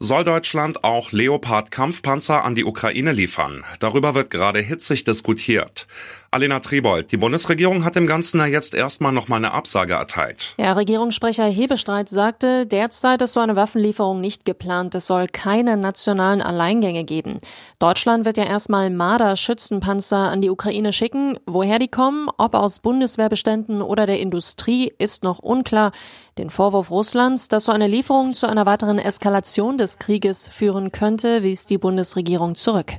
Soll Deutschland auch Leopard-Kampfpanzer an die Ukraine liefern? Darüber wird gerade hitzig diskutiert. Alena Tribold, die Bundesregierung hat dem Ganzen ja jetzt erstmal nochmal eine Absage erteilt. Ja, Regierungssprecher Hebestreit sagte, derzeit ist so eine Waffenlieferung nicht geplant. Es soll keine nationalen Alleingänge geben. Deutschland wird ja erstmal Marder-Schützenpanzer an die Ukraine schicken. Woher die kommen, ob aus Bundeswehrbeständen oder der Industrie, ist noch unklar. Den Vorwurf Russlands, dass so eine Lieferung zu einer weiteren Eskalation des Krieges führen könnte, wies die Bundesregierung zurück.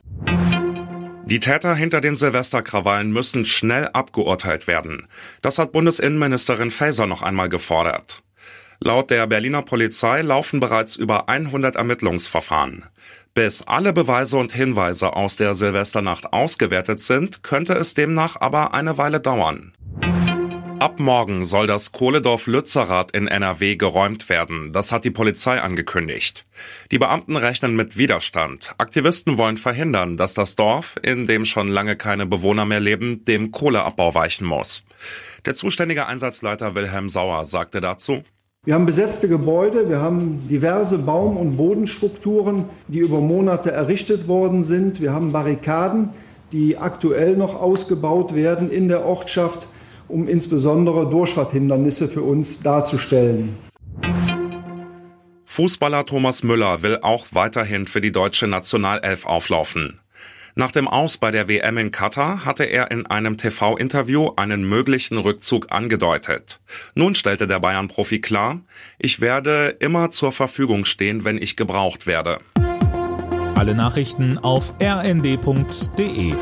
Die Täter hinter den Silvesterkrawallen müssen schnell abgeurteilt werden. Das hat Bundesinnenministerin Faeser noch einmal gefordert. Laut der Berliner Polizei laufen bereits über 100 Ermittlungsverfahren. Bis alle Beweise und Hinweise aus der Silvesternacht ausgewertet sind, könnte es demnach aber eine Weile dauern. Ab morgen soll das Kohledorf Lützerath in NRW geräumt werden. Das hat die Polizei angekündigt. Die Beamten rechnen mit Widerstand. Aktivisten wollen verhindern, dass das Dorf, in dem schon lange keine Bewohner mehr leben, dem Kohleabbau weichen muss. Der zuständige Einsatzleiter Wilhelm Sauer sagte dazu, wir haben besetzte Gebäude, wir haben diverse Baum- und Bodenstrukturen, die über Monate errichtet worden sind. Wir haben Barrikaden, die aktuell noch ausgebaut werden in der Ortschaft um insbesondere Durchfahrthindernisse für uns darzustellen. Fußballer Thomas Müller will auch weiterhin für die deutsche Nationalelf auflaufen. Nach dem Aus bei der WM in Katar hatte er in einem TV-Interview einen möglichen Rückzug angedeutet. Nun stellte der Bayern-Profi klar, ich werde immer zur Verfügung stehen, wenn ich gebraucht werde. Alle Nachrichten auf rnd.de